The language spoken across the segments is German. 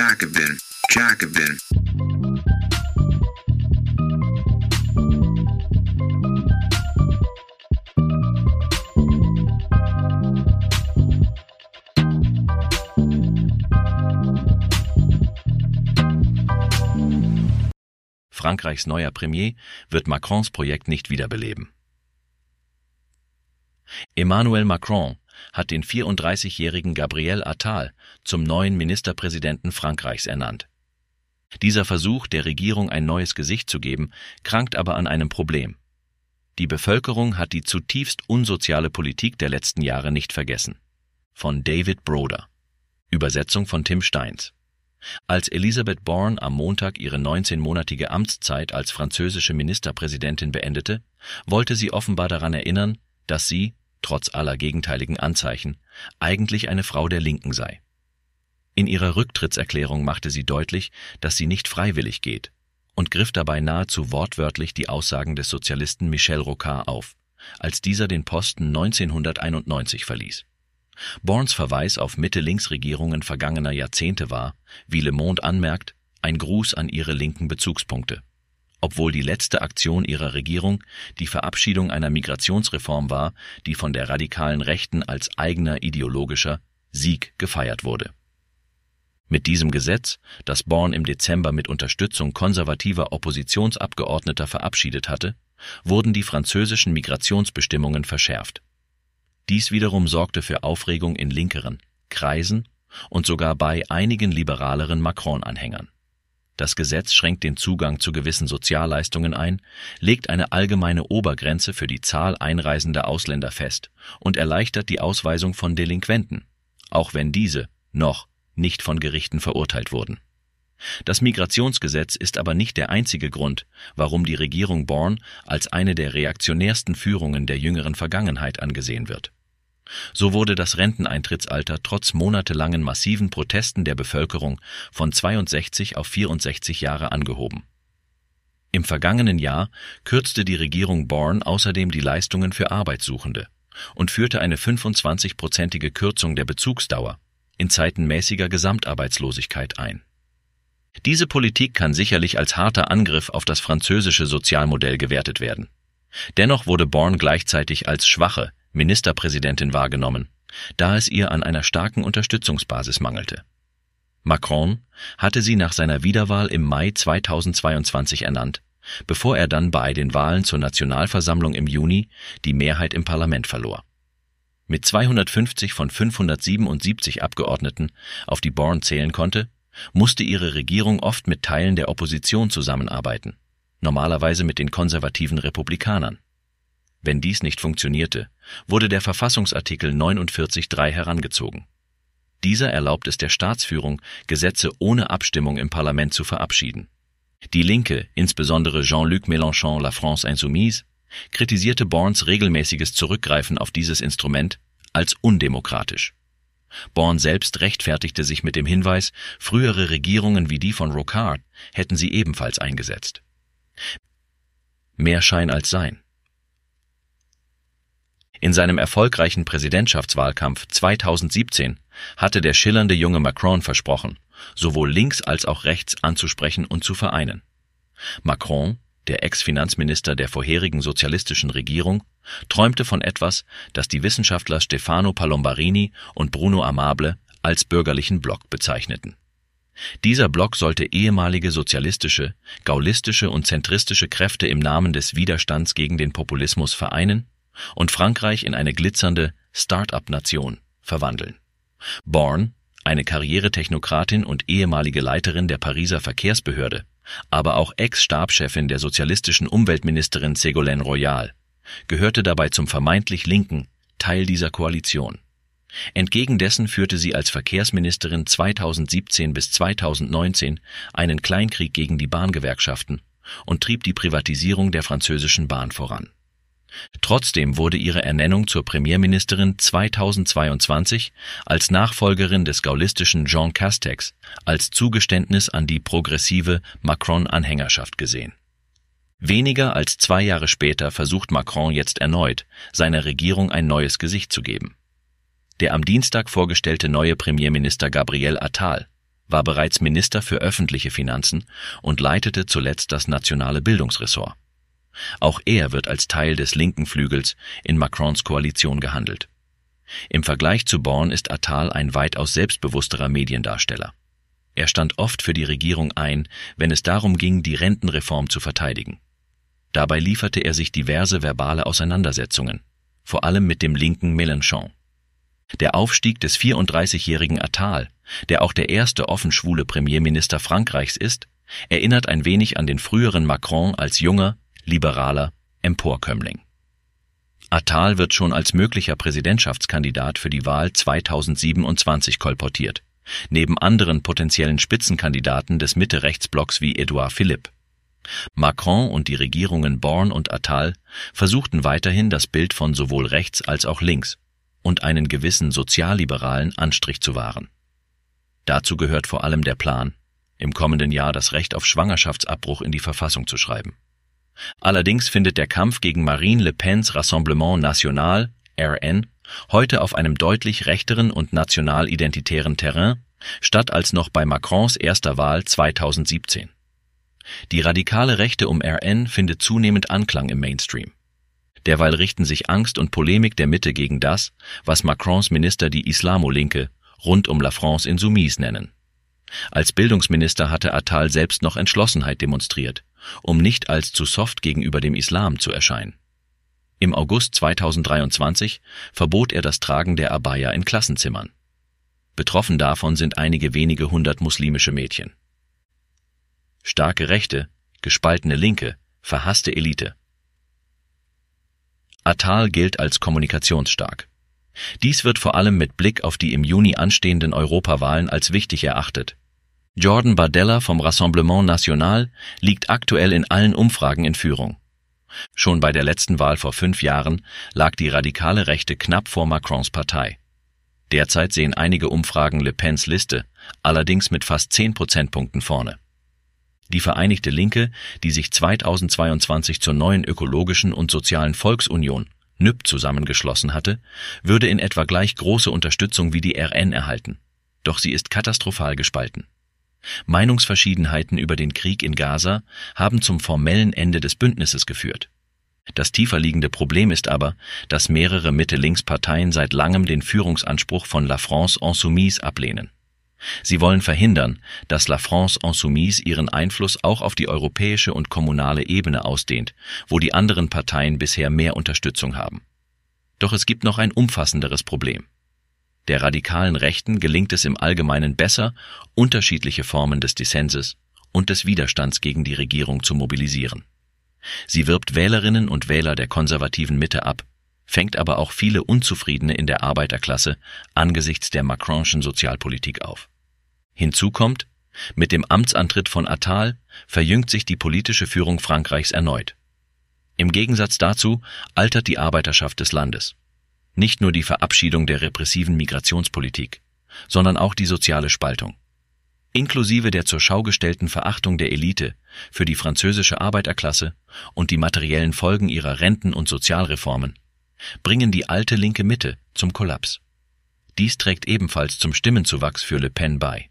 Jacobin, Jacobin. Frankreichs neuer Premier wird Macrons Projekt nicht wiederbeleben. Emmanuel Macron hat den 34-jährigen Gabriel Attal zum neuen Ministerpräsidenten Frankreichs ernannt. Dieser Versuch, der Regierung ein neues Gesicht zu geben, krankt aber an einem Problem. Die Bevölkerung hat die zutiefst unsoziale Politik der letzten Jahre nicht vergessen. Von David Broder. Übersetzung von Tim Steins. Als Elisabeth Bourne am Montag ihre 19-monatige Amtszeit als französische Ministerpräsidentin beendete, wollte sie offenbar daran erinnern, dass sie, trotz aller gegenteiligen Anzeichen, eigentlich eine Frau der Linken sei. In ihrer Rücktrittserklärung machte sie deutlich, dass sie nicht freiwillig geht und griff dabei nahezu wortwörtlich die Aussagen des Sozialisten Michel Rocard auf, als dieser den Posten 1991 verließ. Borns Verweis auf Mitte-Links-Regierungen vergangener Jahrzehnte war, wie Le Monde anmerkt, ein Gruß an ihre linken Bezugspunkte. Obwohl die letzte Aktion ihrer Regierung die Verabschiedung einer Migrationsreform war, die von der radikalen Rechten als eigener ideologischer Sieg gefeiert wurde. Mit diesem Gesetz, das Born im Dezember mit Unterstützung konservativer Oppositionsabgeordneter verabschiedet hatte, wurden die französischen Migrationsbestimmungen verschärft. Dies wiederum sorgte für Aufregung in linkeren Kreisen und sogar bei einigen liberaleren Macron-Anhängern. Das Gesetz schränkt den Zugang zu gewissen Sozialleistungen ein, legt eine allgemeine Obergrenze für die Zahl einreisender Ausländer fest und erleichtert die Ausweisung von Delinquenten, auch wenn diese noch nicht von Gerichten verurteilt wurden. Das Migrationsgesetz ist aber nicht der einzige Grund, warum die Regierung Born als eine der reaktionärsten Führungen der jüngeren Vergangenheit angesehen wird. So wurde das Renteneintrittsalter trotz monatelangen massiven Protesten der Bevölkerung von 62 auf 64 Jahre angehoben. Im vergangenen Jahr kürzte die Regierung Born außerdem die Leistungen für Arbeitssuchende und führte eine 25-prozentige Kürzung der Bezugsdauer in Zeiten mäßiger Gesamtarbeitslosigkeit ein. Diese Politik kann sicherlich als harter Angriff auf das französische Sozialmodell gewertet werden. Dennoch wurde Born gleichzeitig als schwache, Ministerpräsidentin wahrgenommen, da es ihr an einer starken Unterstützungsbasis mangelte. Macron hatte sie nach seiner Wiederwahl im Mai 2022 ernannt, bevor er dann bei den Wahlen zur Nationalversammlung im Juni die Mehrheit im Parlament verlor. Mit 250 von 577 Abgeordneten, auf die Bourne zählen konnte, musste ihre Regierung oft mit Teilen der Opposition zusammenarbeiten, normalerweise mit den konservativen Republikanern. Wenn dies nicht funktionierte, wurde der Verfassungsartikel 49.3 herangezogen. Dieser erlaubt es der Staatsführung, Gesetze ohne Abstimmung im Parlament zu verabschieden. Die Linke, insbesondere Jean-Luc Mélenchon La France Insoumise, kritisierte Borns regelmäßiges Zurückgreifen auf dieses Instrument als undemokratisch. Born selbst rechtfertigte sich mit dem Hinweis, frühere Regierungen wie die von Rocard hätten sie ebenfalls eingesetzt. Mehr Schein als Sein. In seinem erfolgreichen Präsidentschaftswahlkampf 2017 hatte der schillernde junge Macron versprochen, sowohl links als auch rechts anzusprechen und zu vereinen. Macron, der Ex-Finanzminister der vorherigen sozialistischen Regierung, träumte von etwas, das die Wissenschaftler Stefano Palombarini und Bruno Amable als bürgerlichen Block bezeichneten. Dieser Block sollte ehemalige sozialistische, gaullistische und zentristische Kräfte im Namen des Widerstands gegen den Populismus vereinen und Frankreich in eine glitzernde Start-up-Nation verwandeln. Bourne, eine Karrieretechnokratin und ehemalige Leiterin der Pariser Verkehrsbehörde, aber auch Ex-Stabschefin der sozialistischen Umweltministerin Ségolène Royal, gehörte dabei zum vermeintlich linken Teil dieser Koalition. Entgegen dessen führte sie als Verkehrsministerin 2017 bis 2019 einen Kleinkrieg gegen die Bahngewerkschaften und trieb die Privatisierung der französischen Bahn voran. Trotzdem wurde ihre Ernennung zur Premierministerin 2022 als Nachfolgerin des gaullistischen Jean Castex als Zugeständnis an die progressive Macron-Anhängerschaft gesehen. Weniger als zwei Jahre später versucht Macron jetzt erneut, seiner Regierung ein neues Gesicht zu geben. Der am Dienstag vorgestellte neue Premierminister Gabriel Attal war bereits Minister für öffentliche Finanzen und leitete zuletzt das nationale Bildungsressort. Auch er wird als Teil des linken Flügels in Macrons Koalition gehandelt. Im Vergleich zu Born ist Attal ein weitaus selbstbewussterer Mediendarsteller. Er stand oft für die Regierung ein, wenn es darum ging, die Rentenreform zu verteidigen. Dabei lieferte er sich diverse verbale Auseinandersetzungen, vor allem mit dem linken Mélenchon. Der Aufstieg des 34-jährigen Attal, der auch der erste offen schwule Premierminister Frankreichs ist, erinnert ein wenig an den früheren Macron als junger, liberaler Emporkömmling. Attal wird schon als möglicher Präsidentschaftskandidat für die Wahl 2027 kolportiert, neben anderen potenziellen Spitzenkandidaten des Mitte-Rechtsblocks wie Edouard Philippe. Macron und die Regierungen Born und Attal versuchten weiterhin das Bild von sowohl rechts als auch links und einen gewissen sozialliberalen Anstrich zu wahren. Dazu gehört vor allem der Plan, im kommenden Jahr das Recht auf Schwangerschaftsabbruch in die Verfassung zu schreiben. Allerdings findet der Kampf gegen Marine Le Pens Rassemblement National, RN, heute auf einem deutlich rechteren und national-identitären Terrain statt als noch bei Macrons erster Wahl 2017. Die radikale Rechte um RN findet zunehmend Anklang im Mainstream. Derweil richten sich Angst und Polemik der Mitte gegen das, was Macrons Minister die Islamolinke rund um La France Insoumise nennen. Als Bildungsminister hatte Attal selbst noch Entschlossenheit demonstriert, um nicht als zu soft gegenüber dem Islam zu erscheinen. Im August 2023 verbot er das Tragen der Abaya in Klassenzimmern. Betroffen davon sind einige wenige hundert muslimische Mädchen. Starke Rechte, gespaltene Linke, verhasste Elite. Attal gilt als kommunikationsstark. Dies wird vor allem mit Blick auf die im Juni anstehenden Europawahlen als wichtig erachtet. Jordan Bardella vom Rassemblement National liegt aktuell in allen Umfragen in Führung. Schon bei der letzten Wahl vor fünf Jahren lag die radikale Rechte knapp vor Macrons Partei. Derzeit sehen einige Umfragen Le Pens Liste, allerdings mit fast zehn Prozentpunkten vorne. Die Vereinigte Linke, die sich 2022 zur neuen ökologischen und sozialen Volksunion NÜP zusammengeschlossen hatte, würde in etwa gleich große Unterstützung wie die RN erhalten. Doch sie ist katastrophal gespalten. Meinungsverschiedenheiten über den Krieg in Gaza haben zum formellen Ende des Bündnisses geführt. Das tiefer liegende Problem ist aber, dass mehrere Mitte-Links-Parteien seit langem den Führungsanspruch von La France Insoumise ablehnen. Sie wollen verhindern, dass La France Insoumise ihren Einfluss auch auf die europäische und kommunale Ebene ausdehnt, wo die anderen Parteien bisher mehr Unterstützung haben. Doch es gibt noch ein umfassenderes Problem. Der radikalen Rechten gelingt es im Allgemeinen besser, unterschiedliche Formen des Dissenses und des Widerstands gegen die Regierung zu mobilisieren. Sie wirbt Wählerinnen und Wähler der konservativen Mitte ab, fängt aber auch viele Unzufriedene in der Arbeiterklasse angesichts der Macronschen Sozialpolitik auf. Hinzu kommt, mit dem Amtsantritt von Attal verjüngt sich die politische Führung Frankreichs erneut. Im Gegensatz dazu altert die Arbeiterschaft des Landes. Nicht nur die Verabschiedung der repressiven Migrationspolitik, sondern auch die soziale Spaltung. Inklusive der zur Schau gestellten Verachtung der Elite für die französische Arbeiterklasse und die materiellen Folgen ihrer Renten- und Sozialreformen bringen die alte linke Mitte zum Kollaps. Dies trägt ebenfalls zum Stimmenzuwachs für Le Pen bei.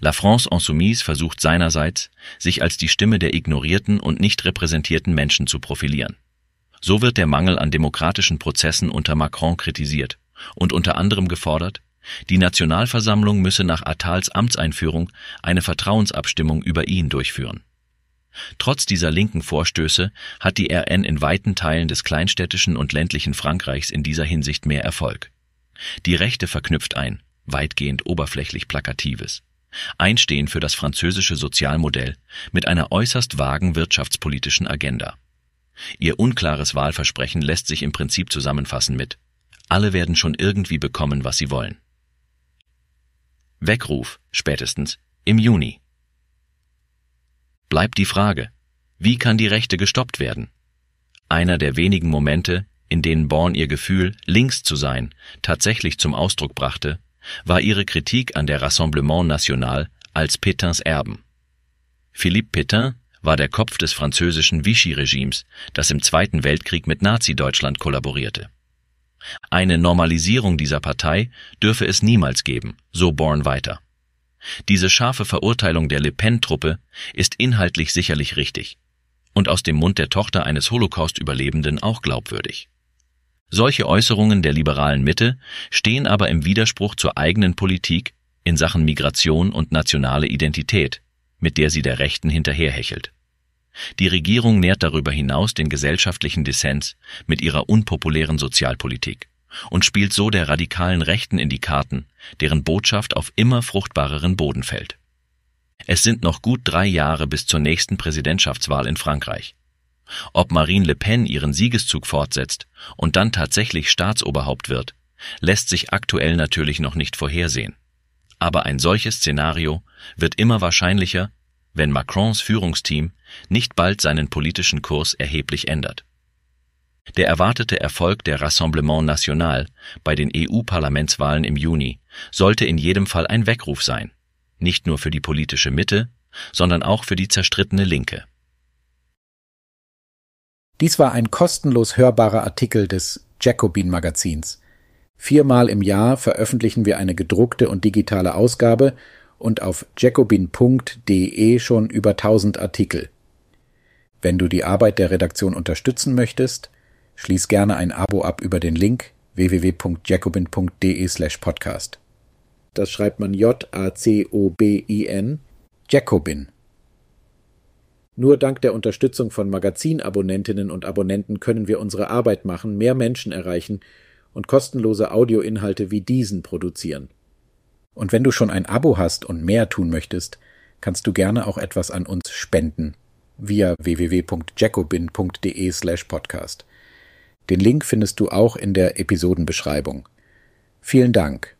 La France Insoumise versucht seinerseits, sich als die Stimme der ignorierten und nicht repräsentierten Menschen zu profilieren. So wird der Mangel an demokratischen Prozessen unter Macron kritisiert und unter anderem gefordert, die Nationalversammlung müsse nach Attals Amtseinführung eine Vertrauensabstimmung über ihn durchführen. Trotz dieser linken Vorstöße hat die RN in weiten Teilen des kleinstädtischen und ländlichen Frankreichs in dieser Hinsicht mehr Erfolg. Die Rechte verknüpft ein, weitgehend oberflächlich Plakatives. Einstehen für das französische Sozialmodell mit einer äußerst vagen wirtschaftspolitischen Agenda. Ihr unklares Wahlversprechen lässt sich im Prinzip zusammenfassen mit Alle werden schon irgendwie bekommen, was sie wollen. Weckruf spätestens im Juni. Bleibt die Frage, wie kann die Rechte gestoppt werden? Einer der wenigen Momente, in denen Born ihr Gefühl, links zu sein, tatsächlich zum Ausdruck brachte, war ihre Kritik an der Rassemblement National als Pétains Erben. Philippe Pétain war der Kopf des französischen Vichy-Regimes, das im Zweiten Weltkrieg mit Nazi-Deutschland kollaborierte. Eine Normalisierung dieser Partei dürfe es niemals geben, so Born weiter. Diese scharfe Verurteilung der Le Pen-Truppe ist inhaltlich sicherlich richtig und aus dem Mund der Tochter eines Holocaust-Überlebenden auch glaubwürdig. Solche Äußerungen der liberalen Mitte stehen aber im Widerspruch zur eigenen Politik in Sachen Migration und nationale Identität, mit der sie der Rechten hinterherhechelt. Die Regierung nährt darüber hinaus den gesellschaftlichen Dissens mit ihrer unpopulären Sozialpolitik und spielt so der radikalen Rechten in die Karten, deren Botschaft auf immer fruchtbareren Boden fällt. Es sind noch gut drei Jahre bis zur nächsten Präsidentschaftswahl in Frankreich. Ob Marine Le Pen ihren Siegeszug fortsetzt und dann tatsächlich Staatsoberhaupt wird, lässt sich aktuell natürlich noch nicht vorhersehen. Aber ein solches Szenario wird immer wahrscheinlicher, wenn Macrons Führungsteam nicht bald seinen politischen Kurs erheblich ändert. Der erwartete Erfolg der Rassemblement National bei den EU-Parlamentswahlen im Juni sollte in jedem Fall ein Weckruf sein, nicht nur für die politische Mitte, sondern auch für die zerstrittene Linke. Dies war ein kostenlos hörbarer Artikel des Jacobin Magazins. Viermal im Jahr veröffentlichen wir eine gedruckte und digitale Ausgabe und auf jacobin.de schon über 1000 Artikel. Wenn du die Arbeit der Redaktion unterstützen möchtest, schließ gerne ein Abo ab über den Link www.jacobin.de/podcast. Das schreibt man J-A-C-O-B-I-N, Jacobin. Nur dank der Unterstützung von Magazinabonnentinnen und Abonnenten können wir unsere Arbeit machen, mehr Menschen erreichen und kostenlose Audioinhalte wie diesen produzieren. Und wenn du schon ein Abo hast und mehr tun möchtest, kannst du gerne auch etwas an uns spenden via www.jacobin.de/podcast. Den Link findest du auch in der Episodenbeschreibung. Vielen Dank